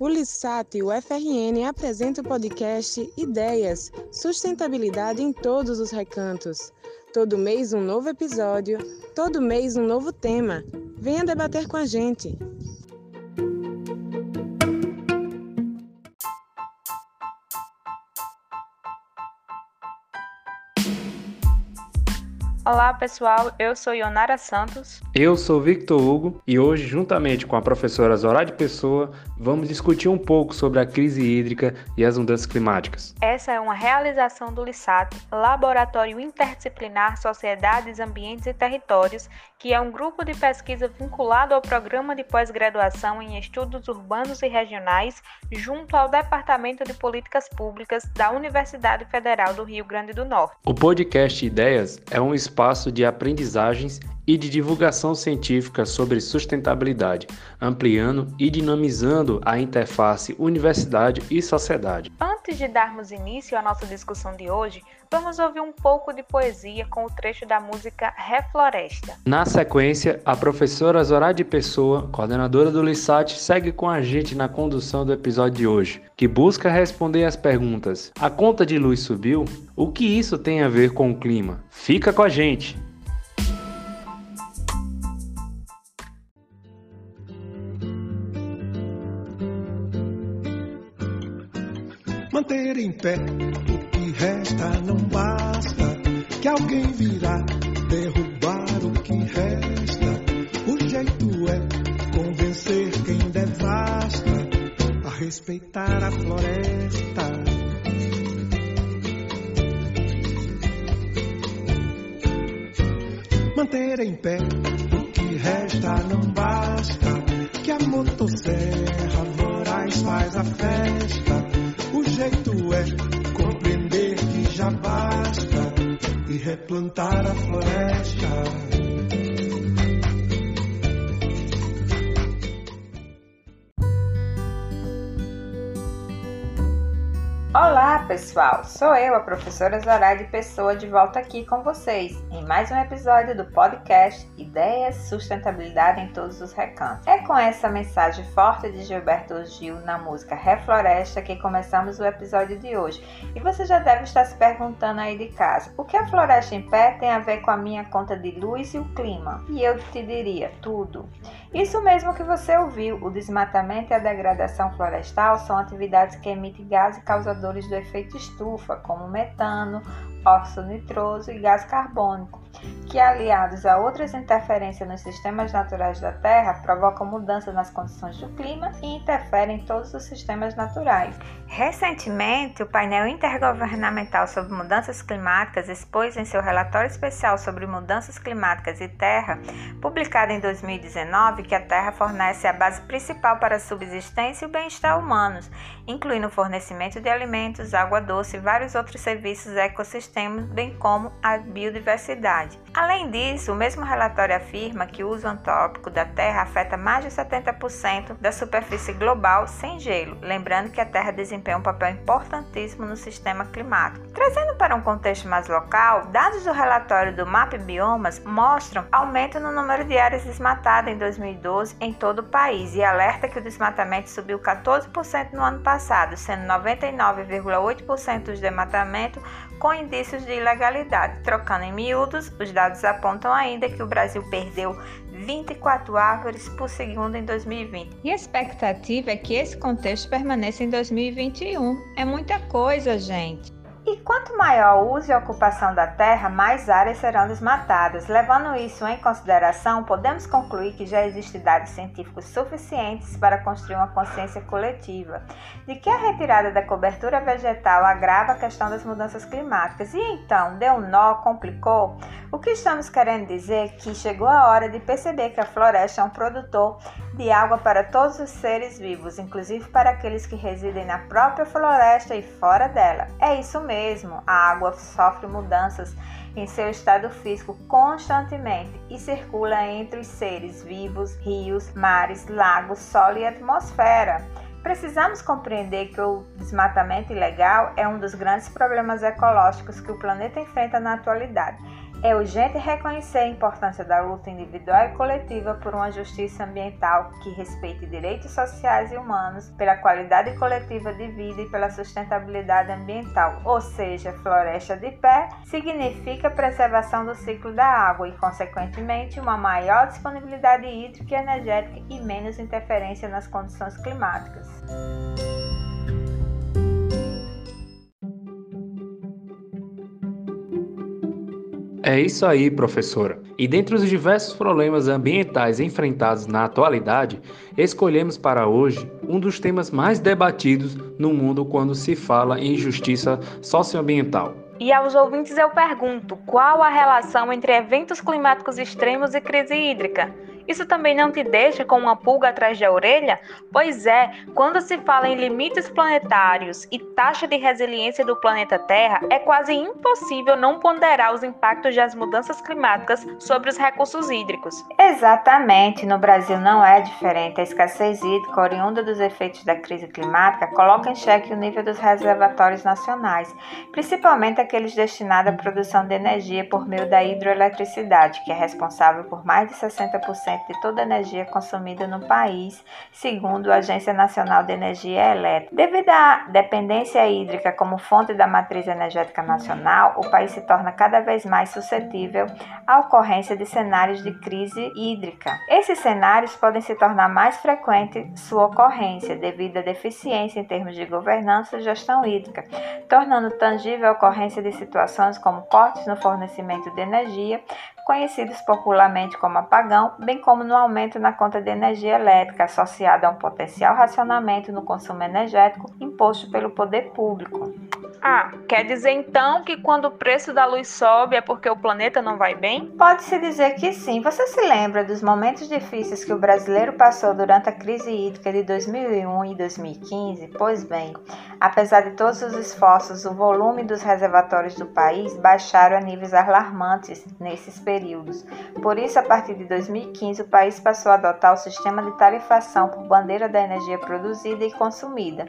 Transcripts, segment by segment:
O LISAT e o FRN apresentam o podcast Ideias, Sustentabilidade em Todos os Recantos. Todo mês um novo episódio, todo mês um novo tema. Venha debater com a gente. Olá pessoal, eu sou Ionara Santos. Eu sou Victor Hugo e hoje, juntamente com a professora Zoraide Pessoa, vamos discutir um pouco sobre a crise hídrica e as mudanças climáticas. Essa é uma realização do LISAT, Laboratório Interdisciplinar Sociedades, Ambientes e Territórios, que é um grupo de pesquisa vinculado ao Programa de Pós-Graduação em Estudos Urbanos e Regionais, junto ao Departamento de Políticas Públicas da Universidade Federal do Rio Grande do Norte. O podcast Ideias é um espaço espaço de aprendizagens e de divulgação científica sobre sustentabilidade, ampliando e dinamizando a interface universidade e sociedade. Antes de darmos início à nossa discussão de hoje, vamos ouvir um pouco de poesia com o trecho da música Refloresta. Na sequência, a professora Zoraide Pessoa, coordenadora do LISAT, segue com a gente na condução do episódio de hoje, que busca responder as perguntas: a conta de luz subiu? O que isso tem a ver com o clima? Fica com a gente! Manter em pé Sou eu, a professora Zoraide Pessoa, de volta aqui com vocês em mais um episódio do podcast Ideias Sustentabilidade em Todos os Recantos. É com essa mensagem forte de Gilberto Gil na música Refloresta que começamos o episódio de hoje. E você já deve estar se perguntando aí de casa: o que a floresta em pé tem a ver com a minha conta de luz e o clima? E eu te diria: tudo. Isso mesmo que você ouviu: o desmatamento e a degradação florestal são atividades que emitem gases causadores causadores do efeito estufa, como metano, óxido nitroso e gás carbônico, que, aliados a outras interferências nos sistemas naturais da Terra, provocam mudanças nas condições do clima e interferem em todos os sistemas naturais. Recentemente, o painel intergovernamental sobre mudanças climáticas expôs em seu relatório especial sobre mudanças climáticas e terra, publicado em 2019, que a Terra fornece a base principal para a subsistência e o bem-estar humanos, incluindo o fornecimento de alimentos, água doce e vários outros serviços ecossistemas, bem como a biodiversidade. Além disso, o mesmo relatório afirma que o uso antrópico da Terra afeta mais de 70% da superfície global sem gelo, lembrando que a Terra desempenha um papel importantíssimo no sistema climático. Trazendo para um contexto mais local, dados do relatório do MAP Biomas mostram aumento no número de áreas desmatadas em 2012 em todo o país e alerta que o desmatamento subiu 14% no ano passado, sendo 99,8% dos desmatamentos com indícios de ilegalidade. Trocando em miúdos, os dados apontam ainda que o Brasil perdeu 24 árvores por segundo em 2020. E a expectativa é que esse contexto permaneça em 2021. É muita coisa, gente. E quanto maior o uso e ocupação da terra, mais áreas serão desmatadas. Levando isso em consideração, podemos concluir que já existem dados científicos suficientes para construir uma consciência coletiva de que a retirada da cobertura vegetal agrava a questão das mudanças climáticas. E então, deu um nó, complicou? O que estamos querendo dizer é que chegou a hora de perceber que a floresta é um produtor de água para todos os seres vivos, inclusive para aqueles que residem na própria floresta e fora dela. É isso mesmo a água sofre mudanças em seu estado físico constantemente e circula entre os seres vivos, rios, mares, lagos, solo e atmosfera. Precisamos compreender que o desmatamento ilegal é um dos grandes problemas ecológicos que o planeta enfrenta na atualidade É urgente reconhecer a importância da luta individual e coletiva por uma justiça ambiental que respeite direitos sociais e humanos, pela qualidade coletiva de vida e pela sustentabilidade ambiental, ou seja, floresta de pé significa preservação do ciclo da água e, consequentemente, uma maior disponibilidade hídrica e energética e menos interferência nas condições climáticas. É isso aí, professora. E dentre os diversos problemas ambientais enfrentados na atualidade, escolhemos para hoje um dos temas mais debatidos no mundo quando se fala em justiça socioambiental. E aos ouvintes eu pergunto: qual a relação entre eventos climáticos extremos e crise hídrica? Isso também não te deixa com uma pulga atrás da orelha? Pois é, quando se fala em limites planetários e taxa de resiliência do planeta Terra, é quase impossível não ponderar os impactos das mudanças climáticas sobre os recursos hídricos. Exatamente, no Brasil não é diferente. A escassez hídrica oriunda dos efeitos da crise climática coloca em xeque o nível dos reservatórios nacionais, principalmente aqueles destinados à produção de energia por meio da hidroeletricidade, que é responsável por mais de 60% de toda a energia consumida no país, segundo a Agência Nacional de Energia Elétrica. Devido à dependência hídrica como fonte da matriz energética nacional, o país se torna cada vez mais suscetível à ocorrência de cenários de crise hídrica. Esses cenários podem se tornar mais frequente sua ocorrência devido à deficiência em termos de governança e gestão hídrica, tornando tangível a ocorrência de situações como cortes no fornecimento de energia, conhecidos popularmente como apagão, bem como no aumento na conta de energia elétrica associada a um potencial racionamento no consumo energético imposto pelo poder público. Ah, quer dizer então que quando o preço da luz sobe é porque o planeta não vai bem? Pode-se dizer que sim. Você se lembra dos momentos difíceis que o brasileiro passou durante a crise hídrica de 2001 e 2015? Pois bem, apesar de todos os esforços, o volume dos reservatórios do país baixaram a níveis alarmantes nesses períodos. Por isso, a partir de 2015, o país passou a adotar o sistema de tarifação por bandeira da energia produzida e consumida,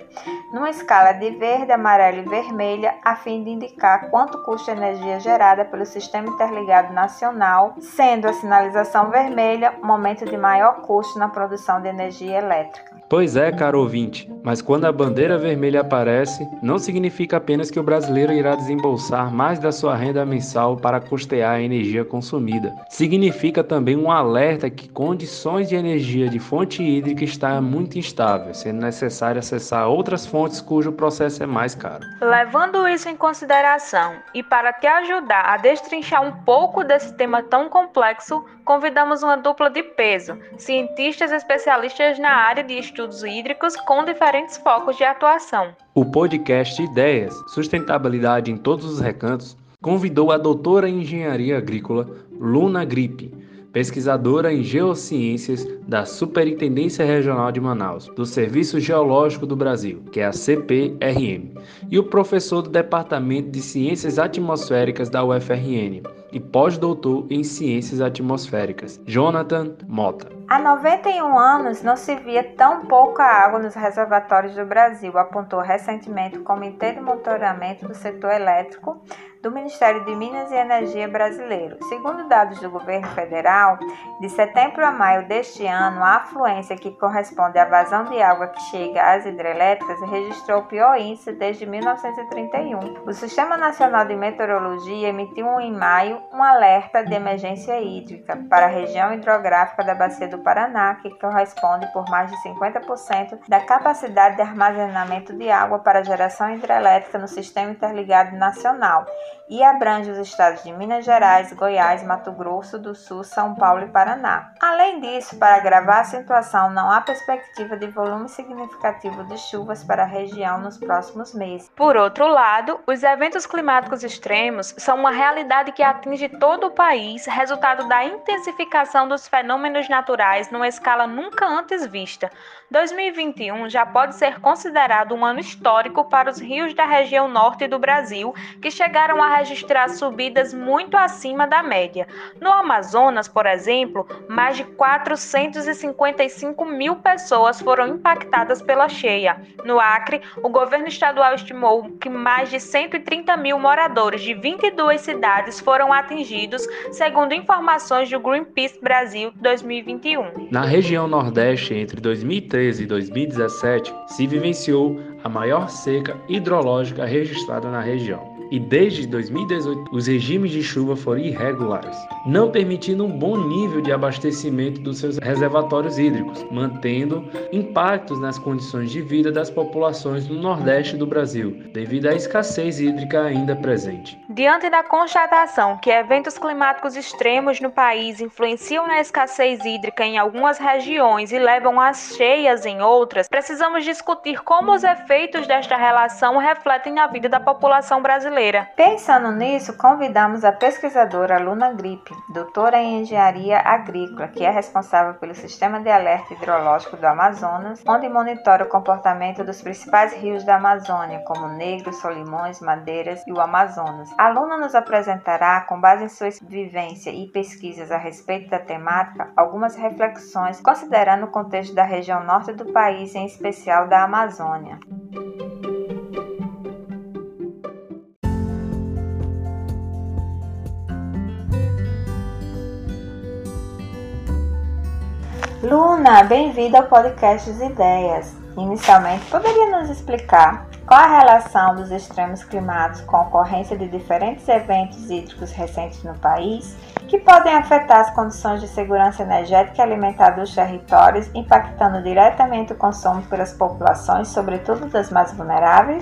numa escala de verde, amarelo e vermelha a fim de indicar quanto custa a energia gerada pelo Sistema Interligado Nacional, sendo a sinalização vermelha o momento de maior custo na produção de energia elétrica. Pois é, caro ouvinte, mas quando a bandeira vermelha aparece, não significa apenas que o brasileiro irá desembolsar mais da sua renda mensal para custear a energia consumida. Significa também um alerta que condições de energia de fonte hídrica está muito instável, sendo necessário acessar outras fontes cujo processo é mais caro. Levando isso em consideração e para te ajudar a destrinchar um pouco desse tema tão complexo, convidamos uma dupla de peso, cientistas especialistas na área de hídricos com diferentes focos de atuação. O podcast Ideias, Sustentabilidade em Todos os Recantos, convidou a doutora em Engenharia Agrícola, Luna Gripe, pesquisadora em Geociências da Superintendência Regional de Manaus, do Serviço Geológico do Brasil, que é a CPRM, e o professor do Departamento de Ciências Atmosféricas da UFRN e pós-doutor em Ciências Atmosféricas, Jonathan Mota. Há 91 anos não se via tão pouca água nos reservatórios do Brasil, apontou recentemente o Comitê de Monitoramento do Setor Elétrico do Ministério de Minas e Energia brasileiro. Segundo dados do governo federal, de setembro a maio deste ano, a afluência que corresponde à vazão de água que chega às hidrelétricas registrou o pior índice desde 1931. O Sistema Nacional de Meteorologia emitiu em maio um alerta de emergência hídrica para a região hidrográfica da Bacia do Paraná, que corresponde por mais de 50% da capacidade de armazenamento de água para geração hidrelétrica no Sistema Interligado Nacional e abrange os estados de Minas Gerais, Goiás, Mato Grosso do Sul, São Paulo e Paraná. Além disso, para agravar a situação, não há perspectiva de volume significativo de chuvas para a região nos próximos meses. Por outro lado, os eventos climáticos extremos são uma realidade que atinge todo o país, resultado da intensificação dos fenômenos naturais numa escala nunca antes vista. 2021 já pode ser considerado um ano histórico para os rios da região norte do Brasil, que chegaram a registrar subidas muito acima da média. No Amazonas, por exemplo, mais de 455 mil pessoas foram impactadas pela cheia. No Acre, o governo estadual estimou que mais de 130 mil moradores de 22 cidades foram atingidos, segundo informações do Greenpeace Brasil 2021. Na região Nordeste, entre 2013 e 2017, se vivenciou a maior seca hidrológica registrada na região e desde 2018 os regimes de chuva foram irregulares, não permitindo um bom nível de abastecimento dos seus reservatórios hídricos, mantendo impactos nas condições de vida das populações do Nordeste do Brasil, devido à escassez hídrica ainda presente. Diante da constatação que eventos climáticos extremos no país influenciam na escassez hídrica em algumas regiões e levam às cheias em outras, precisamos discutir como os efeitos desta relação refletem na vida da população brasileira brasileira. Pensando nisso, convidamos a pesquisadora Luna Gripe, doutora em engenharia agrícola, que é responsável pelo sistema de alerta hidrológico do Amazonas, onde monitora o comportamento dos principais rios da Amazônia, como Negro, Solimões, Madeiras e o Amazonas. A Luna nos apresentará, com base em sua vivência e pesquisas a respeito da temática, algumas reflexões considerando o contexto da região norte do país, em especial da Amazônia. Luna, bem-vinda ao podcast Ideias. Inicialmente, poderia nos explicar qual a relação dos extremos climáticos com a ocorrência de diferentes eventos hídricos recentes no país que podem afetar as condições de segurança energética e alimentar dos territórios, impactando diretamente o consumo pelas populações, sobretudo das mais vulneráveis?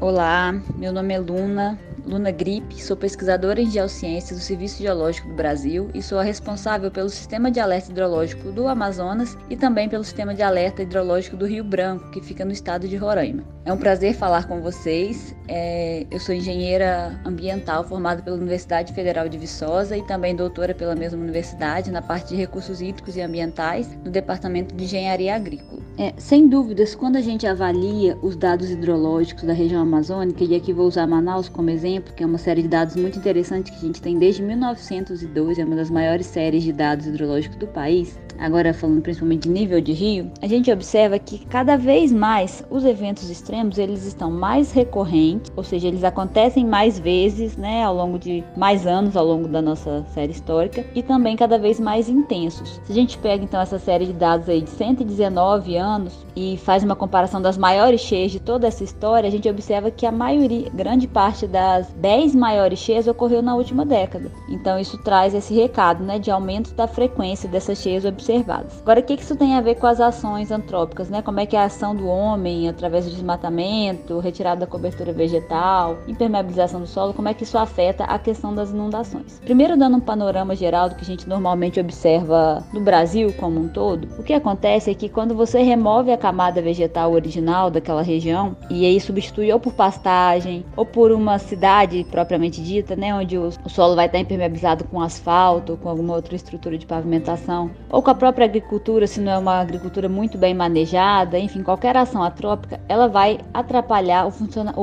Olá, meu nome é Luna, Luna Grip, sou pesquisadora em Geociências do Serviço Geológico do Brasil e sou a responsável pelo Sistema de Alerta Hidrológico do Amazonas e também pelo Sistema de Alerta Hidrológico do Rio Branco, que fica no estado de Roraima. É um prazer falar com vocês. É, eu sou engenheira ambiental formada pela Universidade Federal de Viçosa e também doutora pela mesma universidade na parte de recursos hídricos e ambientais no Departamento de Engenharia Agrícola. É, sem dúvidas, quando a gente avalia os dados hidrológicos da região amazônica, e aqui vou usar Manaus como exemplo, que é uma série de dados muito interessante que a gente tem desde 1902, é uma das maiores séries de dados hidrológicos do país, agora falando principalmente de nível de rio, a gente observa que cada vez mais os eventos extremos eles estão mais recorrentes, ou seja, eles acontecem mais vezes, né, ao longo de mais anos ao longo da nossa série histórica e também cada vez mais intensos. Se a gente pega então essa série de dados aí de 119 anos e faz uma comparação das maiores cheias de toda essa história, a gente observa que a maioria, grande parte das 10 maiores cheias ocorreu na última década. Então isso traz esse recado, né, de aumento da frequência dessas cheias observadas. Agora, o que isso tem a ver com as ações antrópicas, né? Como é que é a ação do homem através do desmatamento, retirada da cobertura vegetal, impermeabilização do solo, como é que isso afeta a questão das inundações? Primeiro, dando um panorama geral do que a gente normalmente observa no Brasil como um todo, o que acontece é que quando você remove a camada vegetal original daquela região e aí substitui ou por pastagem ou por uma cidade propriamente dita, né, onde o, solo vai estar impermeabilizado com asfalto com alguma outra estrutura de pavimentação, ou com a própria agricultura, se não é uma agricultura muito bem manejada, enfim, qualquer ação atrópica, ela vai atrapalhar o,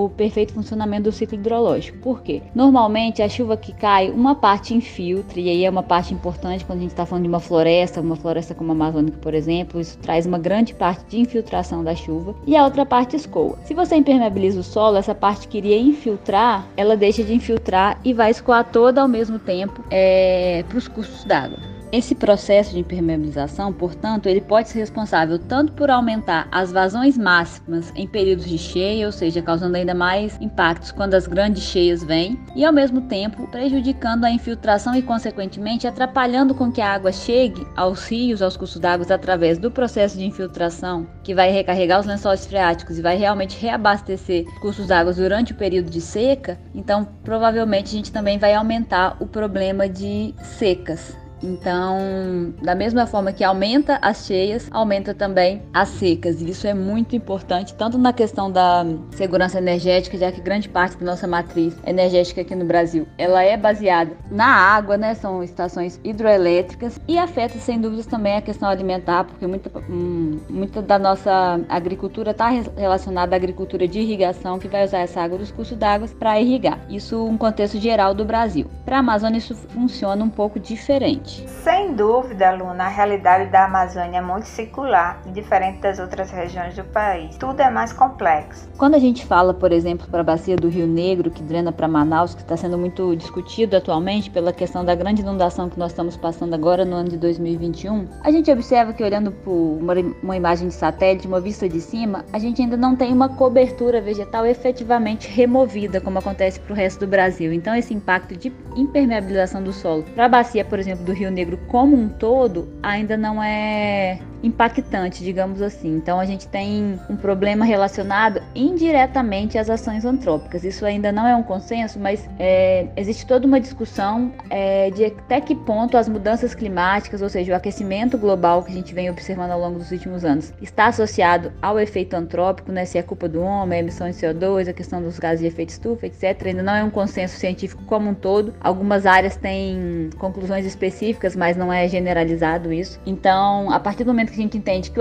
o perfeito funcionamento do ciclo hidrológico. Por quê? Normalmente a chuva que cai, uma parte infiltra, e aí é uma parte importante quando a gente está falando de uma floresta, uma floresta como a Amazônica, por exemplo, isso traz uma grande parte de infiltração da chuva, e a outra parte escoa. Se você impermeabiliza o solo, essa parte que iria infiltrar, ela deixa de infiltrar e vai escoar toda ao mesmo tempo é, para os cursos d'água. Esse processo de impermeabilização, portanto, ele pode ser responsável tanto por aumentar as vazões máximas em períodos de cheia, ou seja, causando ainda mais impactos quando as grandes cheias vêm, e ao mesmo tempo prejudicando a infiltração e, consequentemente, atrapalhando com que a água chegue aos rios, aos cursos d'água através do processo de infiltração, que vai recarregar os lençóis freáticos e vai realmente reabastecer cursos d'água durante o período de seca. Então, provavelmente a gente também vai aumentar o problema de secas então, da mesma forma que aumenta as cheias, aumenta também as secas. E isso é muito importante, tanto na questão da segurança energética, já que grande parte da nossa matriz energética aqui no Brasil, ela é baseada na água, né? São estações hidroelétricas e afeta sem dúvidas também a questão alimentar, porque muita, hum, muita da nossa agricultura está relacionada à agricultura de irrigação, que vai usar essa água dos cursos d'água para irrigar. Isso um contexto geral do Brasil. Para a Amazônia isso funciona um pouco diferente. Sem dúvida, Luna, a realidade da Amazônia é muito circular e diferente das outras regiões do país. Tudo é mais complexo. Quando a gente fala, por exemplo, para a bacia do Rio Negro, que drena para Manaus, que está sendo muito discutido atualmente pela questão da grande inundação que nós estamos passando agora no ano de 2021, a gente observa que olhando por uma, uma imagem de satélite, uma vista de cima, a gente ainda não tem uma cobertura vegetal efetivamente removida, como acontece para o resto do Brasil. Então, esse impacto de impermeabilização do solo para a bacia, por exemplo, do Rio Negro como um todo, ainda não é impactante, digamos assim. Então a gente tem um problema relacionado indiretamente às ações antrópicas. Isso ainda não é um consenso, mas é, existe toda uma discussão é, de até que ponto as mudanças climáticas, ou seja, o aquecimento global que a gente vem observando ao longo dos últimos anos, está associado ao efeito antrópico, né? Se é culpa do homem, a emissão de CO2, a questão dos gases de efeito estufa, etc. Ainda não é um consenso científico como um todo. Algumas áreas têm conclusões específicas, mas não é generalizado isso. Então, a partir do momento que a gente entende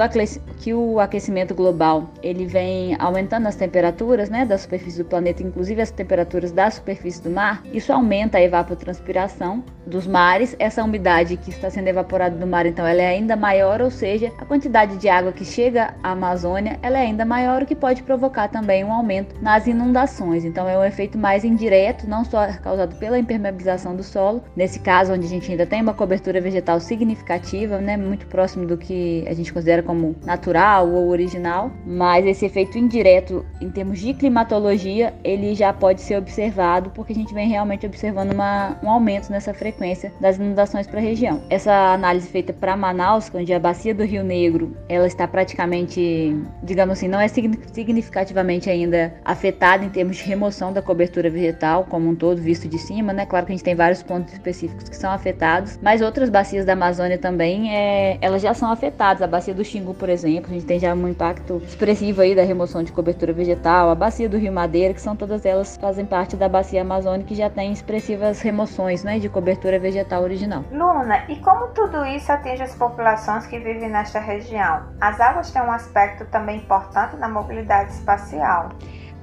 que o aquecimento global ele vem aumentando as temperaturas né, da superfície do planeta, inclusive as temperaturas da superfície do mar, isso aumenta a evapotranspiração dos mares. Essa umidade que está sendo evaporada do mar, então, ela é ainda maior, ou seja, a quantidade de água que chega à Amazônia ela é ainda maior, o que pode provocar também um aumento nas inundações. Então, é um efeito mais indireto, não só causado pela impermeabilização do solo, nesse caso onde a gente ainda tem uma cobertura vegetal significativa, né, muito próximo do que a gente considera como natural ou original, mas esse efeito indireto em termos de climatologia, ele já pode ser observado porque a gente vem realmente observando uma, um aumento nessa frequência das inundações para a região. Essa análise feita para Manaus, onde a bacia do Rio Negro, ela está praticamente, digamos assim, não é significativamente ainda afetada em termos de remoção da cobertura vegetal como um todo, visto de cima, né? Claro que a gente tem vários pontos específicos que são afetados, mas outras bacias da Amazônia também, é, elas já são afetadas a bacia do Xingu, por exemplo, a gente tem já um impacto expressivo aí da remoção de cobertura vegetal, a bacia do Rio Madeira, que são todas elas fazem parte da bacia amazônica que já tem expressivas remoções, né, de cobertura vegetal original. Luna, e como tudo isso atinge as populações que vivem nesta região? As águas têm um aspecto também importante na mobilidade espacial.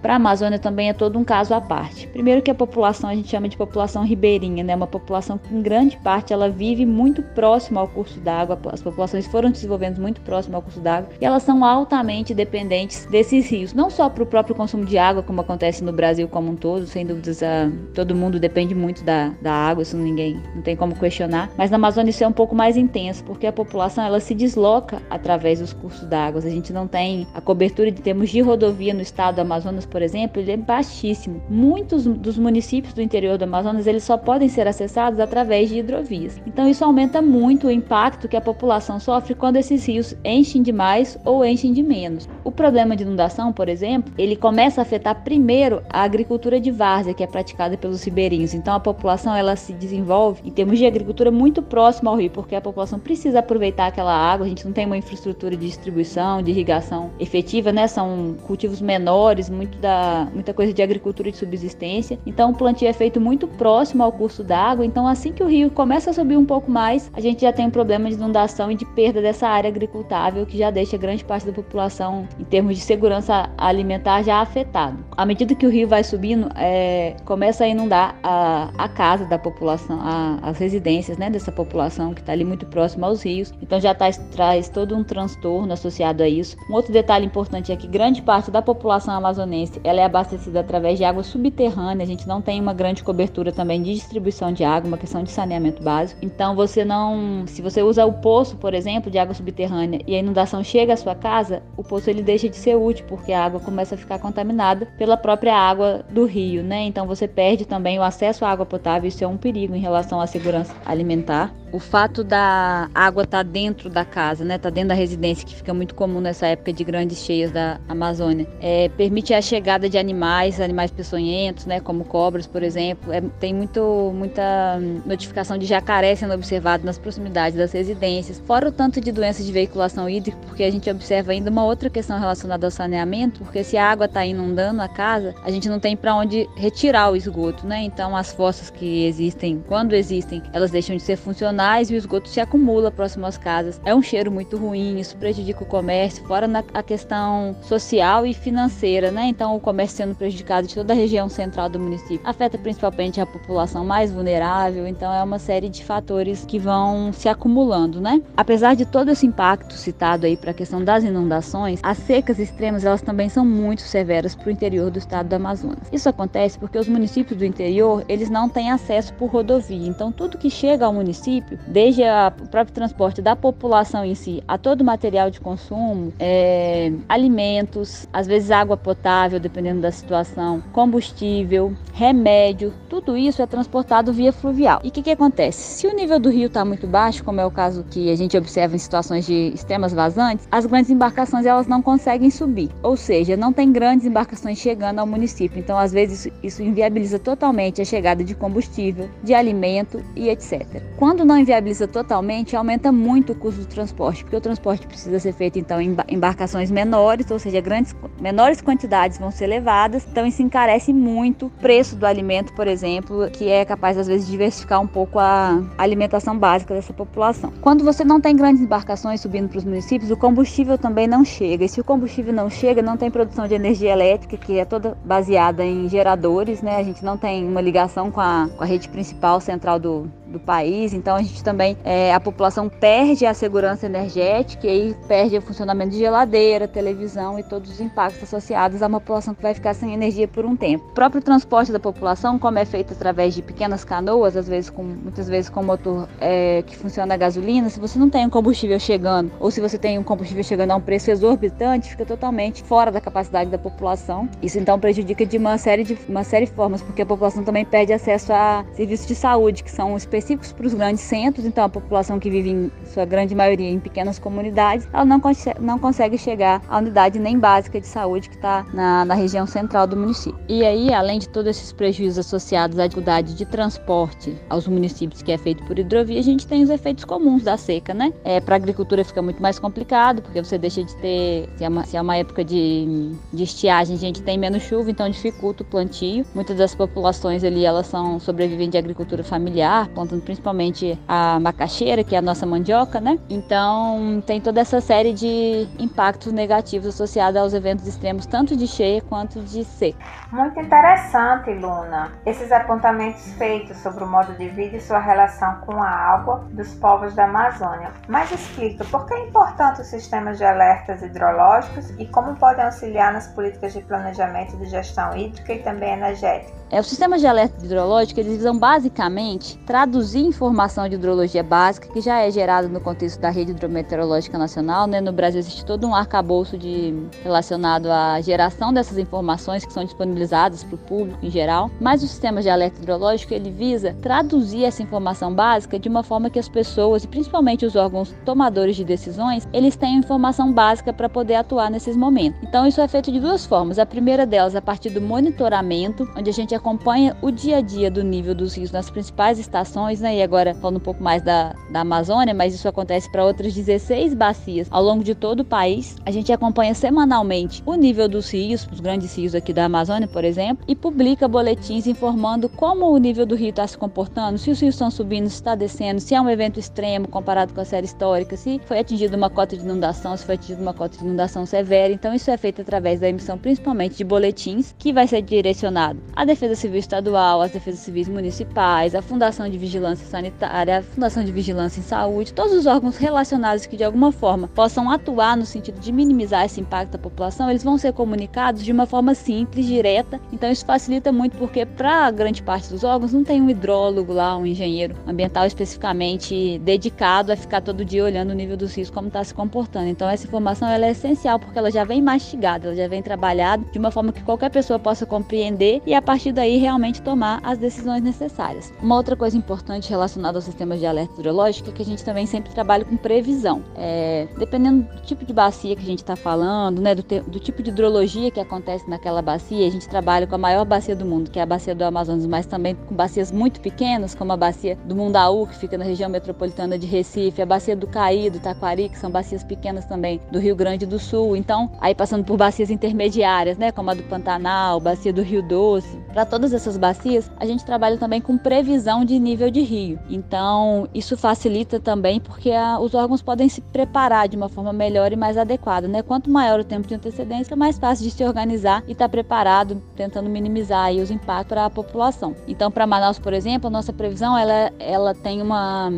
Para a Amazônia também é todo um caso à parte. Primeiro que a população a gente chama de população ribeirinha, né? Uma população que em grande parte ela vive muito próximo ao curso d'água. As populações foram desenvolvendo muito próximo ao curso d'água e elas são altamente dependentes desses rios, não só para o próprio consumo de água, como acontece no Brasil como um todo. Sem dúvidas, a, todo mundo depende muito da, da água, isso ninguém não tem como questionar. Mas na Amazônia isso é um pouco mais intenso, porque a população ela se desloca através dos cursos d'água. A gente não tem a cobertura de termos de rodovia no estado do Amazonas por exemplo, ele é baixíssimo. Muitos dos municípios do interior do Amazonas eles só podem ser acessados através de hidrovias. Então isso aumenta muito o impacto que a população sofre quando esses rios enchem demais ou enchem de menos. O problema de inundação, por exemplo, ele começa a afetar primeiro a agricultura de várzea que é praticada pelos ribeirinhos. Então a população ela se desenvolve em termos de agricultura muito próxima ao rio, porque a população precisa aproveitar aquela água. A gente não tem uma infraestrutura de distribuição, de irrigação efetiva, né? São cultivos menores, muito da muita coisa de agricultura de subsistência. Então o plantio é feito muito próximo ao curso d'água. Então assim que o rio começa a subir um pouco mais, a gente já tem um problema de inundação e de perda dessa área agricultável que já deixa grande parte da população em termos de segurança alimentar já afetado. À medida que o rio vai subindo, é, começa a inundar a, a casa da população, a, as residências né, dessa população que está ali muito próximo aos rios. Então já tá, traz todo um transtorno associado a isso. Um outro detalhe importante é que grande parte da população amazonense ela é abastecida através de água subterrânea. A gente não tem uma grande cobertura também de distribuição de água, uma questão de saneamento básico. Então você não, se você usa o poço, por exemplo, de água subterrânea e a inundação chega à sua casa, o poço ele deixa de ser útil porque a água começa a ficar contaminada pela própria água do rio, né? Então você perde também o acesso à água potável. Isso é um perigo em relação à segurança alimentar o fato da água estar tá dentro da casa, né, tá dentro da residência, que fica muito comum nessa época de grandes cheias da Amazônia, é, permite a chegada de animais, animais peçonhentos, né, como cobras, por exemplo. É, tem muito, muita notificação de jacaré sendo observado nas proximidades das residências. Fora o tanto de doenças de veiculação hídrica, porque a gente observa ainda uma outra questão relacionada ao saneamento, porque se a água está inundando a casa, a gente não tem para onde retirar o esgoto, né? Então as fossas que existem, quando existem, elas deixam de ser funcionais e o esgoto se acumula próximo às casas. É um cheiro muito ruim, isso prejudica o comércio, fora na, a questão social e financeira, né? Então, o comércio sendo prejudicado de toda a região central do município afeta principalmente a população mais vulnerável. Então, é uma série de fatores que vão se acumulando, né? Apesar de todo esse impacto citado aí para a questão das inundações, as secas extremas elas também são muito severas para o interior do estado do Amazonas. Isso acontece porque os municípios do interior eles não têm acesso por rodovia. Então, tudo que chega ao município, desde a, o próprio transporte da população em si, a todo material de consumo, é, alimentos, às vezes água potável, dependendo da situação, combustível, remédio, tudo isso é transportado via fluvial. E o que, que acontece? Se o nível do rio está muito baixo, como é o caso que a gente observa em situações de extremas vazantes, as grandes embarcações elas não conseguem subir, ou seja, não tem grandes embarcações chegando ao município. Então, às vezes, isso inviabiliza totalmente a chegada de combustível, de alimento e etc. Quando não inviabiliza totalmente, aumenta muito o custo do transporte, porque o transporte precisa ser feito então em embarcações menores, ou seja, grandes, menores quantidades vão ser levadas, então isso encarece muito o preço do alimento, por exemplo, que é capaz às vezes de diversificar um pouco a alimentação básica dessa população. Quando você não tem grandes embarcações subindo para os municípios, o combustível também não chega. E se o combustível não chega, não tem produção de energia elétrica, que é toda baseada em geradores, né? A gente não tem uma ligação com a, com a rede principal central do, do país, então a gente também, é, a população perde a segurança energética e aí perde o funcionamento de geladeira, televisão e todos os impactos associados a uma população que vai ficar sem energia por um tempo. O próprio transporte da população, como é feito através de pequenas canoas, às vezes com, muitas vezes com motor é, que funciona a gasolina, se você não tem um combustível chegando ou se você tem um combustível chegando a um preço exorbitante, fica totalmente fora da capacidade da população. Isso então prejudica de uma série de uma série de formas, porque a população também perde acesso a serviços de saúde que são específicos específicos para os grandes centros, então a população que vive em sua grande maioria em pequenas comunidades, ela não, consegue, não consegue chegar à unidade nem básica de saúde que está na, na região central do município. E aí, além de todos esses prejuízos associados à dificuldade de transporte aos municípios que é feito por hidrovia, a gente tem os efeitos comuns da seca, né? É, para a agricultura fica muito mais complicado, porque você deixa de ter, se é uma, se é uma época de, de estiagem, a gente tem menos chuva, então dificulta o plantio. Muitas das populações ali, elas são sobreviventes de agricultura familiar, principalmente a macaxeira, que é a nossa mandioca, né? Então tem toda essa série de impactos negativos associados aos eventos extremos, tanto de cheia quanto de seca. Muito interessante, Luna, esses apontamentos feitos sobre o modo de vida e sua relação com a água dos povos da Amazônia. Mas explica por que é importante os sistemas de alertas hidrológicos e como podem auxiliar nas políticas de planejamento de gestão hídrica e também energética. É, os sistemas de alerta hidrológico eles visam basicamente traduzir informação de hidrologia básica que já é gerada no contexto da rede hidrometeorológica nacional. Né? No Brasil existe todo um arcabouço de, relacionado à geração dessas informações que são disponibilizadas para o público em geral. Mas o sistema de alerta hidrológico ele visa traduzir essa informação básica de uma forma que as pessoas, e principalmente os órgãos tomadores de decisões, eles tenham informação básica para poder atuar nesses momentos. Então isso é feito de duas formas. A primeira delas a partir do monitoramento, onde a gente acompanha o dia a dia do nível dos rios nas principais estações, né? E agora falando um pouco mais da, da Amazônia, mas isso acontece para outras 16 bacias ao longo de todo o país. A gente acompanha semanalmente o nível dos rios, os grandes rios aqui da Amazônia, por exemplo, e publica boletins informando como o nível do rio está se comportando, se os rios estão subindo, se está descendo, se é um evento extremo comparado com a série histórica, se foi atingida uma cota de inundação, se foi atingida uma cota de inundação severa. Então isso é feito através da emissão principalmente de boletins que vai ser direcionado à defesa Defesa Civil Estadual, as Defesas Civis Municipais, a Fundação de Vigilância Sanitária, a Fundação de Vigilância em Saúde, todos os órgãos relacionados que de alguma forma possam atuar no sentido de minimizar esse impacto da população, eles vão ser comunicados de uma forma simples, direta. Então isso facilita muito porque para grande parte dos órgãos não tem um hidrólogo lá, um engenheiro ambiental especificamente dedicado a ficar todo dia olhando o nível dos rios como está se comportando. Então essa informação ela é essencial porque ela já vem mastigada, ela já vem trabalhada de uma forma que qualquer pessoa possa compreender e a partir daí realmente tomar as decisões necessárias. Uma outra coisa importante relacionada aos sistemas de alerta hidrológico é que a gente também sempre trabalha com previsão. É, dependendo do tipo de bacia que a gente está falando, né, do, te, do, tipo de hidrologia que acontece naquela bacia, a gente trabalha com a maior bacia do mundo, que é a bacia do Amazonas, mas também com bacias muito pequenas, como a bacia do Mundaú, que fica na região metropolitana de Recife, a bacia do Caí, do Taquari, que são bacias pequenas também do Rio Grande do Sul. Então, aí passando por bacias intermediárias, né, como a do Pantanal, bacia do Rio Doce, para todas essas bacias, a gente trabalha também com previsão de nível de rio. Então, isso facilita também porque a, os órgãos podem se preparar de uma forma melhor e mais adequada. Né? Quanto maior o tempo de antecedência, mais fácil de se organizar e estar tá preparado, tentando minimizar os impactos para a população. Então, para Manaus, por exemplo, a nossa previsão ela, ela tem uma,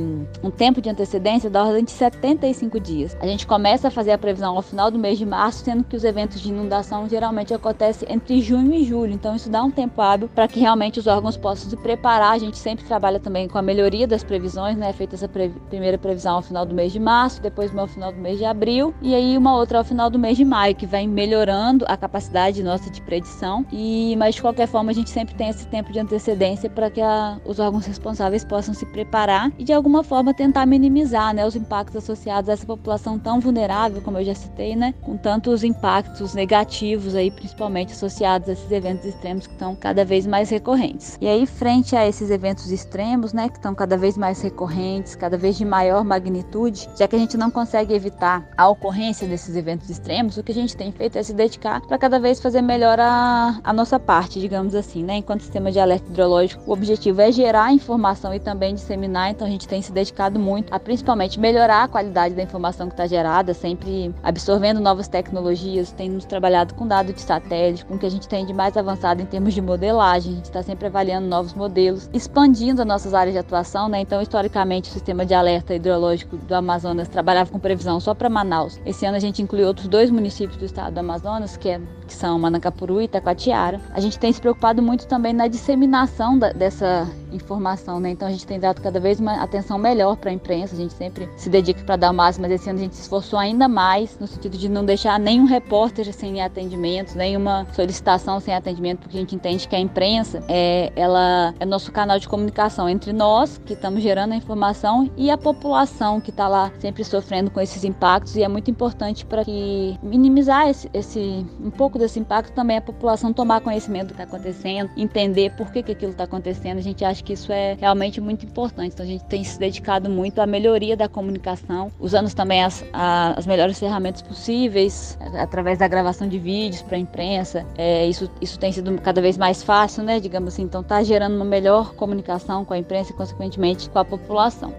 um tempo de antecedência da ordem de 75 dias. A gente começa a fazer a previsão ao final do mês de março, sendo que os eventos de inundação geralmente acontecem entre junho e julho. Então, isso dá um tempo hábil para que realmente os órgãos possam se preparar. A gente sempre trabalha também com a melhoria das previsões, né? Feita essa pre primeira previsão ao final do mês de março, depois uma ao final do mês de abril e aí uma outra ao final do mês de maio, que vem melhorando a capacidade nossa de predição. E mas de qualquer forma a gente sempre tem esse tempo de antecedência para que a, os órgãos responsáveis possam se preparar e de alguma forma tentar minimizar, né, os impactos associados a essa população tão vulnerável, como eu já citei, né, com tantos impactos negativos aí, principalmente associados a esses eventos extremos que estão cada vez mais recorrentes. E aí, frente a esses eventos extremos, né, que estão cada vez mais recorrentes, cada vez de maior magnitude, já que a gente não consegue evitar a ocorrência desses eventos extremos, o que a gente tem feito é se dedicar para cada vez fazer melhor a, a nossa parte, digamos assim, né? Enquanto sistema de alerta hidrológico, o objetivo é gerar informação e também disseminar, então a gente tem se dedicado muito a principalmente melhorar a qualidade da informação que está gerada, sempre absorvendo novas tecnologias, temos trabalhado com dados de satélite, com o que a gente tem de mais avançado em termos de a gente está sempre avaliando novos modelos, expandindo as nossas áreas de atuação, né? Então, historicamente, o sistema de alerta hidrológico do Amazonas trabalhava com previsão só para Manaus. Esse ano a gente incluiu outros dois municípios do estado do Amazonas, que, é, que são Manacapuru e Itacoatiara. A gente tem se preocupado muito também na disseminação da, dessa informação, né? Então a gente tem dado cada vez uma atenção melhor para a imprensa, a gente sempre se dedica para dar o máximo, mas esse ano a gente se esforçou ainda mais no sentido de não deixar nenhum repórter sem atendimento, nenhuma solicitação sem atendimento, porque a gente entende que a imprensa é, ela é nosso canal de comunicação entre nós, que estamos gerando a informação, e a população que está lá sempre sofrendo com esses impactos, e é muito importante para que minimizar esse, esse, um pouco desse impacto também a população tomar conhecimento do que está acontecendo, entender por que, que aquilo está acontecendo. A gente acha que isso é realmente muito importante. Então a gente tem se dedicado muito à melhoria da comunicação, usando também as, as melhores ferramentas possíveis, através da gravação de vídeos para a imprensa. É, isso, isso tem sido cada vez mais fácil, né? Digamos assim, então está gerando uma melhor comunicação com a imprensa e, consequentemente, com a população.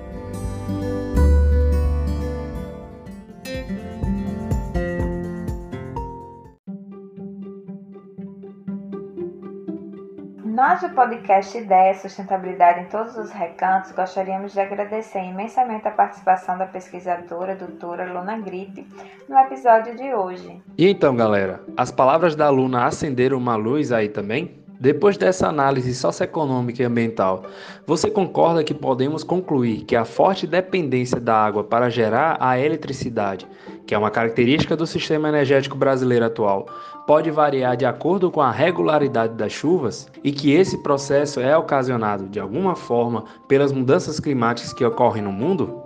Nós do podcast Ideias Sustentabilidade em Todos os Recantos gostaríamos de agradecer imensamente a participação da pesquisadora doutora Luna Gripe no episódio de hoje. E então, galera, as palavras da Luna acenderam uma luz aí também? Depois dessa análise socioeconômica e ambiental, você concorda que podemos concluir que a forte dependência da água para gerar a eletricidade, que é uma característica do sistema energético brasileiro atual, pode variar de acordo com a regularidade das chuvas e que esse processo é ocasionado de alguma forma pelas mudanças climáticas que ocorrem no mundo?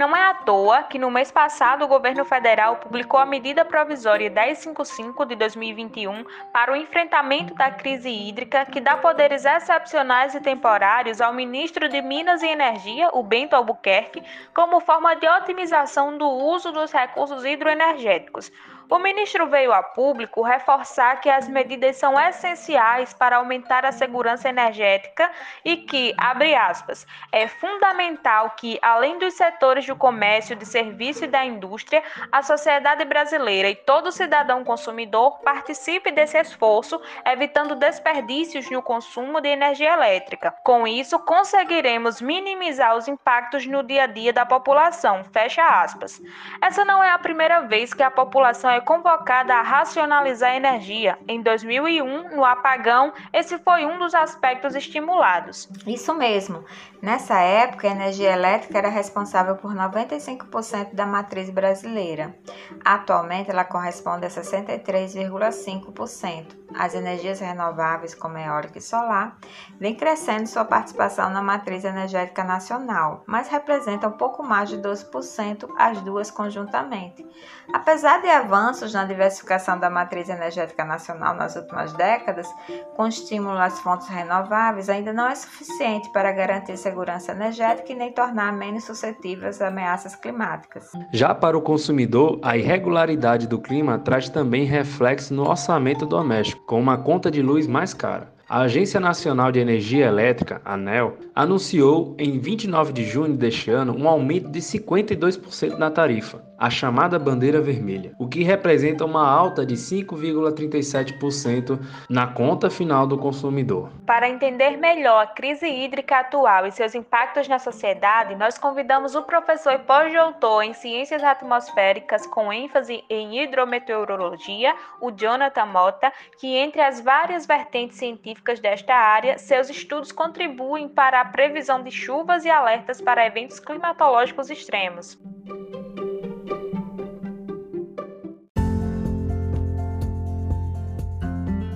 Não é à toa que no mês passado o governo federal publicou a medida provisória 1055 de 2021 para o enfrentamento da crise hídrica, que dá poderes excepcionais e temporários ao ministro de Minas e Energia, o Bento Albuquerque, como forma de otimização do uso dos recursos hidroenergéticos. O ministro veio a público reforçar que as medidas são essenciais para aumentar a segurança energética e que, abre aspas, é fundamental que, além dos setores do comércio, de serviço e da indústria, a sociedade brasileira e todo cidadão consumidor participe desse esforço, evitando desperdícios no consumo de energia elétrica. Com isso, conseguiremos minimizar os impactos no dia a dia da população. Fecha aspas. Essa não é a primeira vez que a população é convocada a racionalizar a energia. Em 2001, no apagão, esse foi um dos aspectos estimulados. Isso mesmo. Nessa época, a energia elétrica era responsável por 95% da matriz brasileira. Atualmente, ela corresponde a 63,5%. As energias renováveis, como eólica e solar, vêm crescendo sua participação na matriz energética nacional, mas representam pouco mais de 12% as duas conjuntamente. Apesar de avanços na diversificação da matriz energética nacional nas últimas décadas, com estímulo às fontes renováveis, ainda não é suficiente para garantir segurança energética e nem tornar menos suscetíveis a ameaças climáticas. Já para o consumidor, a irregularidade do clima traz também reflexo no orçamento doméstico, com uma conta de luz mais cara. A Agência Nacional de Energia Elétrica, ANEL, anunciou em 29 de junho deste ano um aumento de 52% na tarifa, a chamada bandeira vermelha, o que representa uma alta de 5,37% na conta final do consumidor. Para entender melhor a crise hídrica atual e seus impactos na sociedade, nós convidamos o professor e pós-doutor em Ciências Atmosféricas com ênfase em hidrometeorologia, o Jonathan Mota, que entre as várias vertentes científicas desta área, seus estudos contribuem para a previsão de chuvas e alertas para eventos climatológicos extremos.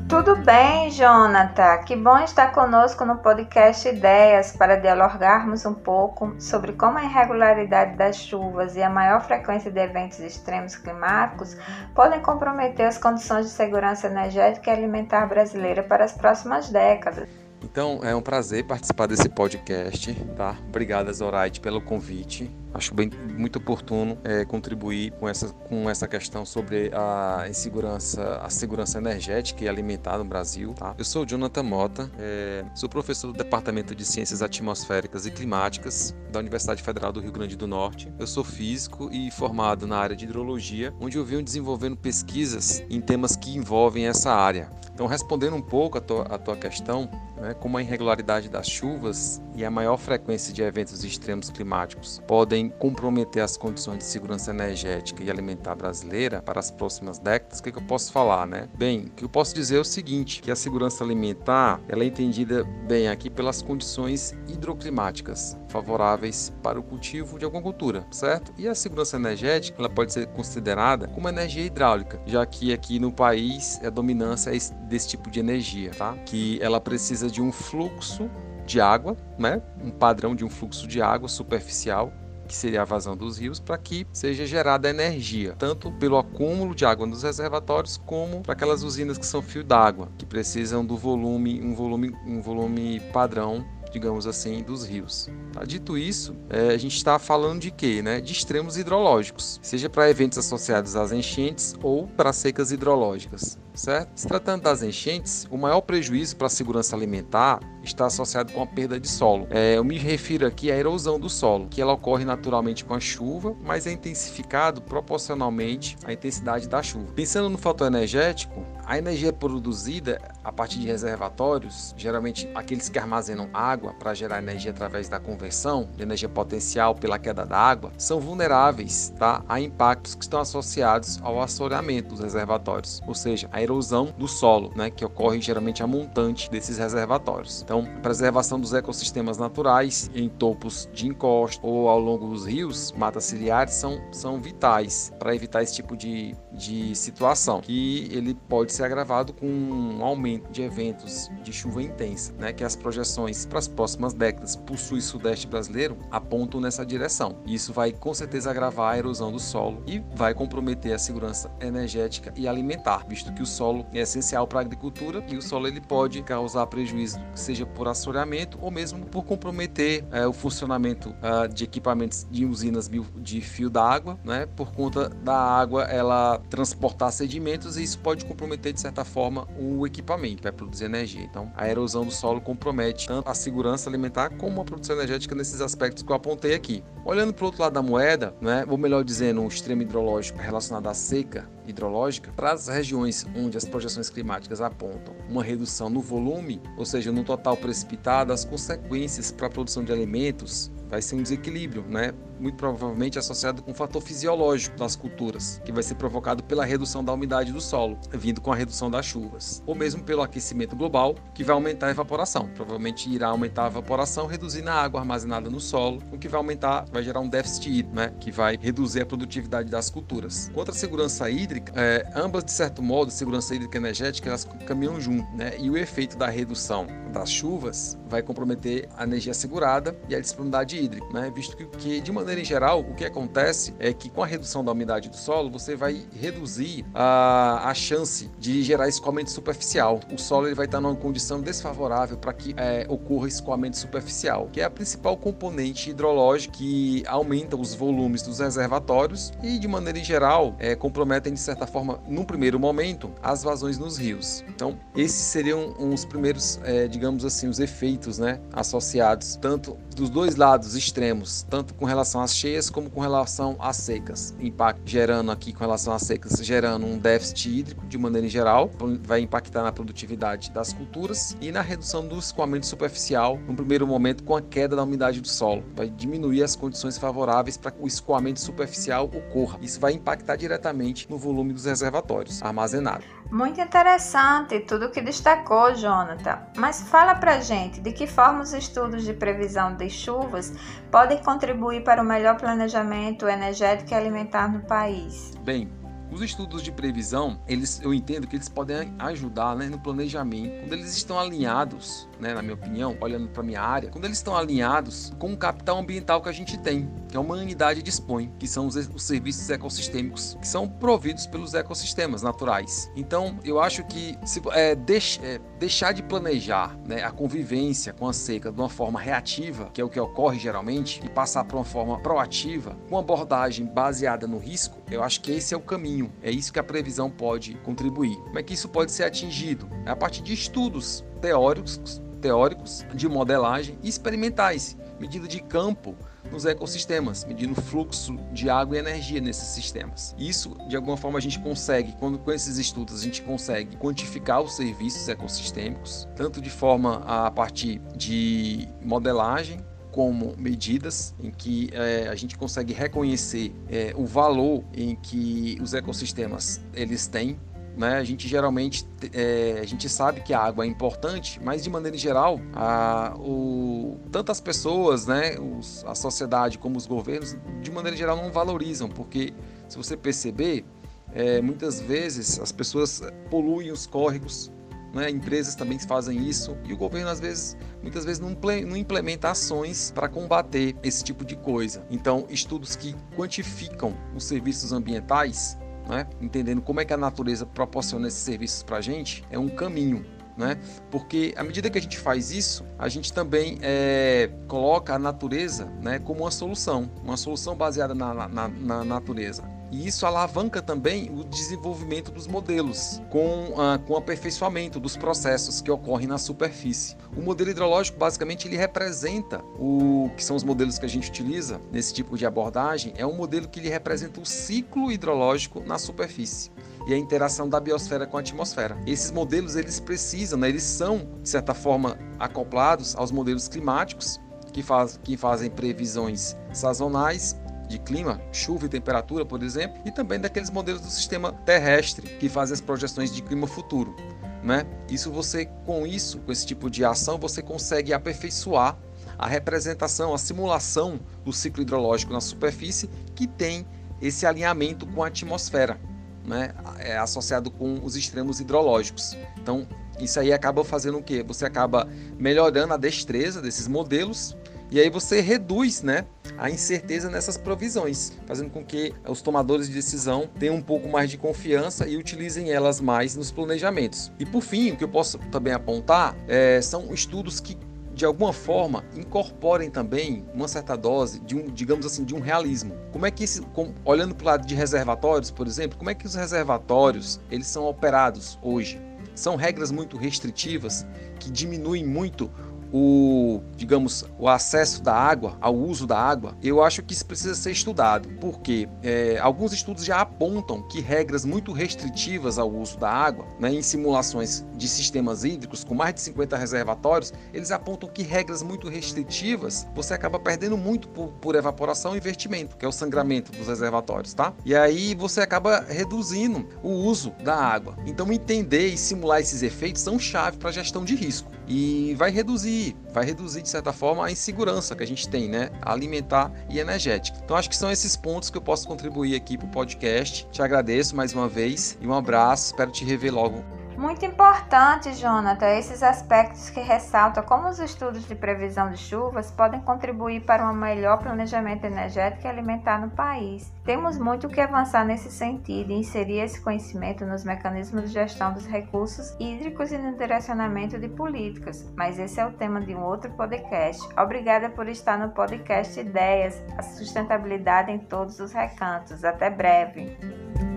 Tudo bem, Jonathan? Que bom estar conosco no podcast Ideias para dialogarmos um pouco sobre como a irregularidade das chuvas e a maior frequência de eventos extremos climáticos podem comprometer as condições de segurança energética e alimentar brasileira para as próximas décadas. Então, é um prazer participar desse podcast, tá? Obrigada, Zoraide, pelo convite. Acho bem, muito oportuno é, contribuir com essa, com essa questão sobre a insegurança, a segurança energética e alimentar no Brasil. Tá? Eu sou Jonathan Mota, é, sou professor do Departamento de Ciências Atmosféricas e Climáticas da Universidade Federal do Rio Grande do Norte. Eu sou físico e formado na área de hidrologia, onde eu venho desenvolvendo pesquisas em temas que envolvem essa área. Então, respondendo um pouco a tua, a tua questão, né, como a irregularidade das chuvas e a maior frequência de eventos extremos climáticos podem comprometer as condições de segurança energética e alimentar brasileira para as próximas décadas, o que, que eu posso falar, né? Bem, o que eu posso dizer é o seguinte, que a segurança alimentar ela é entendida bem aqui pelas condições hidroclimáticas favoráveis para o cultivo de alguma cultura, certo? E a segurança energética ela pode ser considerada como energia hidráulica, já que aqui no país a dominância é desse tipo de energia, tá? Que ela precisa de um fluxo de água, né? Um padrão de um fluxo de água superficial que seria a vazão dos rios, para que seja gerada energia, tanto pelo acúmulo de água nos reservatórios, como para aquelas usinas que são fio d'água, que precisam do volume, um volume, um volume padrão digamos assim, dos rios. Tá? Dito isso, é, a gente está falando de quê? Né? De extremos hidrológicos, seja para eventos associados às enchentes ou para secas hidrológicas. Certo? Se tratando das enchentes, o maior prejuízo para a segurança alimentar está associado com a perda de solo. É, eu me refiro aqui à erosão do solo, que ela ocorre naturalmente com a chuva, mas é intensificado proporcionalmente à intensidade da chuva. Pensando no fator energético, a energia produzida a partir de reservatórios, geralmente aqueles que armazenam água para gerar energia através da conversão de energia potencial pela queda da água, são vulneráveis tá, a impactos que estão associados ao assoreamento dos reservatórios, ou seja, a erosão do solo, né, que ocorre geralmente a montante desses reservatórios. Então, a preservação dos ecossistemas naturais em topos de encosta ou ao longo dos rios, matas ciliares são, são vitais para evitar esse tipo de, de situação, que ele pode ser agravado com um aumento de eventos de chuva intensa, né, que as projeções para as próximas décadas para o sul e sudeste brasileiro apontam nessa direção. Isso vai com certeza agravar a erosão do solo e vai comprometer a segurança energética e alimentar, visto que o solo é essencial para a agricultura e o solo ele pode causar prejuízo, seja por assoreamento ou mesmo por comprometer é, o funcionamento uh, de equipamentos de usinas de fio d'água, né, por conta da água ela transportar sedimentos e isso pode comprometer de certa forma o equipamento vai produzir energia. Então, a erosão do solo compromete tanto a segurança alimentar como a produção energética nesses aspectos que eu apontei aqui. Olhando para o outro lado da moeda, né, ou melhor dizendo, o extremo hidrológico relacionado à seca hidrológica, para as regiões onde as projeções climáticas apontam uma redução no volume, ou seja, no total precipitado, as consequências para a produção de alimentos vai ser um desequilíbrio, né? muito provavelmente associado com um fator fisiológico das culturas, que vai ser provocado pela redução da umidade do solo, vindo com a redução das chuvas, ou mesmo pelo aquecimento global, que vai aumentar a evaporação. Provavelmente irá aumentar a evaporação, reduzindo a água armazenada no solo, o que vai aumentar, vai gerar um déficit hídrico, né, que vai reduzir a produtividade das culturas. Contra a segurança hídrica, é, ambas de certo modo, segurança hídrica e energética, elas caminham junto, né, e o efeito da redução das chuvas vai comprometer a energia segurada e a disponibilidade hídrica, né, visto que, que de maneira maneira em geral, o que acontece é que com a redução da umidade do solo, você vai reduzir a, a chance de gerar escoamento superficial. O solo ele vai estar numa condição desfavorável para que é, ocorra escoamento superficial, que é a principal componente hidrológica que aumenta os volumes dos reservatórios e, de maneira em geral, é, comprometem de certa forma, num primeiro momento, as vazões nos rios. Então, esses seriam os primeiros, é, digamos assim, os efeitos né, associados, tanto dos dois lados extremos, tanto com relação às cheias como com relação às secas. Impacto gerando aqui com relação às secas, gerando um déficit hídrico de maneira geral, vai impactar na produtividade das culturas e na redução do escoamento superficial, no primeiro momento com a queda da umidade do solo. Vai diminuir as condições favoráveis para que o escoamento superficial ocorra. Isso vai impactar diretamente no volume dos reservatórios armazenados. Muito interessante tudo que destacou, Jonathan. Mas fala pra gente de que forma os estudos de previsão de chuvas podem contribuir para o melhor planejamento energético e alimentar no país. Bem, os estudos de previsão, eles, eu entendo que eles podem ajudar né, no planejamento quando eles estão alinhados, né, na minha opinião, olhando para minha área, quando eles estão alinhados com o capital ambiental que a gente tem, que a humanidade dispõe, que são os, os serviços ecossistêmicos que são providos pelos ecossistemas naturais. Então, eu acho que se, é, deix, é, deixar de planejar né, a convivência com a seca de uma forma reativa, que é o que ocorre geralmente, e passar para uma forma proativa, com abordagem baseada no risco, eu acho que esse é o caminho. É isso que a previsão pode contribuir. Como é que isso pode ser atingido? É a partir de estudos teóricos, teóricos de modelagem e experimentais, medida de campo nos ecossistemas, medindo o fluxo de água e energia nesses sistemas. Isso, de alguma forma, a gente consegue, quando com esses estudos, a gente consegue quantificar os serviços ecossistêmicos, tanto de forma a partir de modelagem, como medidas em que é, a gente consegue reconhecer é, o valor em que os ecossistemas eles têm né? A gente geralmente é, a gente sabe que a água é importante, mas de maneira geral, a, o, tanto as pessoas, né, os, a sociedade como os governos, de maneira geral não valorizam, porque se você perceber, é, muitas vezes as pessoas poluem os córregos, né? empresas também fazem isso e o governo às vezes, muitas vezes não, não implementa ações para combater esse tipo de coisa. Então, estudos que quantificam os serviços ambientais, né? entendendo como é que a natureza proporciona esses serviços para a gente, é um caminho. Né? Porque à medida que a gente faz isso, a gente também é, coloca a natureza né, como uma solução, uma solução baseada na, na, na natureza. E isso alavanca também o desenvolvimento dos modelos, com, ah, com aperfeiçoamento dos processos que ocorrem na superfície. O modelo hidrológico, basicamente, ele representa o que são os modelos que a gente utiliza nesse tipo de abordagem, é um modelo que ele representa o ciclo hidrológico na superfície e a interação da biosfera com a atmosfera. Esses modelos eles precisam, né, eles são de certa forma acoplados aos modelos climáticos que, faz, que fazem previsões sazonais de clima, chuva e temperatura, por exemplo, e também daqueles modelos do sistema terrestre que fazem as projeções de clima futuro. Né? Isso você, com isso, com esse tipo de ação, você consegue aperfeiçoar a representação, a simulação do ciclo hidrológico na superfície que tem esse alinhamento com a atmosfera, né? É associado com os extremos hidrológicos. Então, isso aí acaba fazendo o quê? Você acaba melhorando a destreza desses modelos e aí você reduz né, a incerteza nessas provisões, fazendo com que os tomadores de decisão tenham um pouco mais de confiança e utilizem elas mais nos planejamentos. E por fim, o que eu posso também apontar é, são estudos que de alguma forma incorporem também uma certa dose de um, digamos assim, de um realismo. Como é que esse, com, olhando para o lado de reservatórios, por exemplo, como é que os reservatórios eles são operados hoje? São regras muito restritivas que diminuem muito o, digamos, o acesso da água, ao uso da água, eu acho que isso precisa ser estudado, porque é, alguns estudos já apontam que regras muito restritivas ao uso da água, né, em simulações de sistemas hídricos com mais de 50 reservatórios, eles apontam que regras muito restritivas você acaba perdendo muito por, por evaporação e investimento, que é o sangramento dos reservatórios, tá? E aí você acaba reduzindo o uso da água. Então entender e simular esses efeitos são chave para a gestão de risco e vai reduzir, vai reduzir de certa forma a insegurança que a gente tem, né, alimentar e energética. Então acho que são esses pontos que eu posso contribuir aqui para o podcast. Te agradeço mais uma vez e um abraço, espero te rever logo. Muito importante, Jonathan, esses aspectos que ressaltam como os estudos de previsão de chuvas podem contribuir para um melhor planejamento energético e alimentar no país. Temos muito que avançar nesse sentido e inserir esse conhecimento nos mecanismos de gestão dos recursos hídricos e no direcionamento de políticas, mas esse é o tema de um outro podcast. Obrigada por estar no podcast Ideias, a sustentabilidade em todos os recantos. Até breve.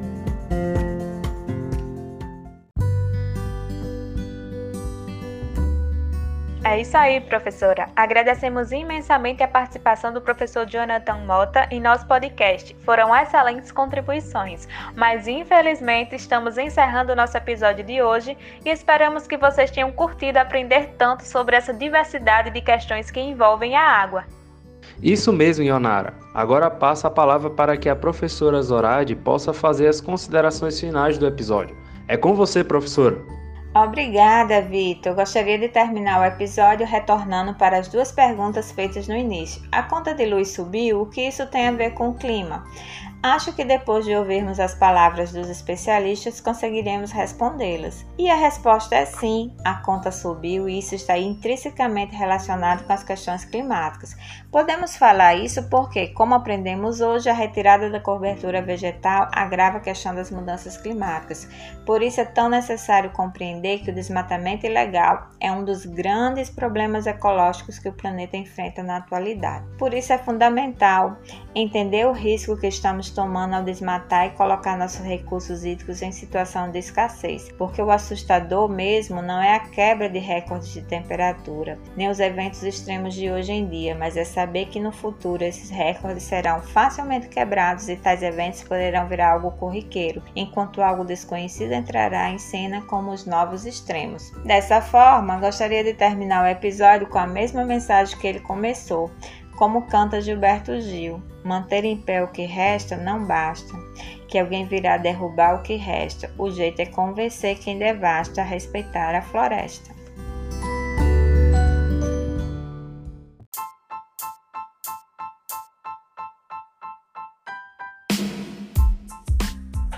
É isso aí, professora. Agradecemos imensamente a participação do professor Jonathan Mota em nosso podcast. Foram excelentes contribuições, mas infelizmente estamos encerrando o nosso episódio de hoje e esperamos que vocês tenham curtido aprender tanto sobre essa diversidade de questões que envolvem a água. Isso mesmo, Ionara. Agora passa a palavra para que a professora Zoraide possa fazer as considerações finais do episódio. É com você, professora. Obrigada, Vitor. Gostaria de terminar o episódio retornando para as duas perguntas feitas no início. A conta de luz subiu? O que isso tem a ver com o clima? Acho que depois de ouvirmos as palavras dos especialistas conseguiremos respondê-las. E a resposta é sim, a conta subiu e isso está intrinsecamente relacionado com as questões climáticas. Podemos falar isso porque, como aprendemos hoje, a retirada da cobertura vegetal agrava a questão das mudanças climáticas. Por isso é tão necessário compreender que o desmatamento ilegal é um dos grandes problemas ecológicos que o planeta enfrenta na atualidade. Por isso é fundamental entender o risco que estamos tomando ao desmatar e colocar nossos recursos hídricos em situação de escassez, porque o assustador mesmo não é a quebra de recordes de temperatura, nem os eventos extremos de hoje em dia, mas é saber que no futuro esses recordes serão facilmente quebrados e tais eventos poderão virar algo corriqueiro, enquanto algo desconhecido entrará em cena como os novos extremos. Dessa forma, gostaria de terminar o episódio com a mesma mensagem que ele começou como canta Gilberto Gil, manter em pé o que resta não basta, que alguém virá derrubar o que resta. O jeito é convencer quem devasta a respeitar a floresta.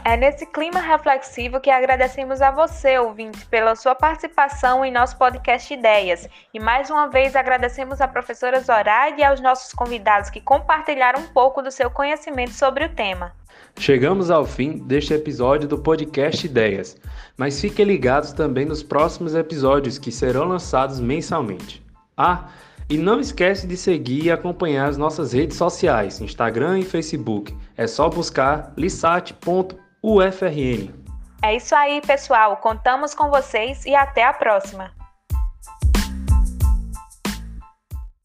É nesse clima reflexivo que agradecemos a você, ouvinte, pela sua participação em nosso podcast Ideias. E mais uma vez agradecemos à professora Zoraide e aos nossos convidados que compartilharam um pouco do seu conhecimento sobre o tema. Chegamos ao fim deste episódio do podcast Ideias, mas fiquem ligados também nos próximos episódios que serão lançados mensalmente. Ah, e não esquece de seguir e acompanhar as nossas redes sociais, Instagram e Facebook. É só buscar lisat.com UFRN. É isso aí, pessoal. Contamos com vocês e até a próxima.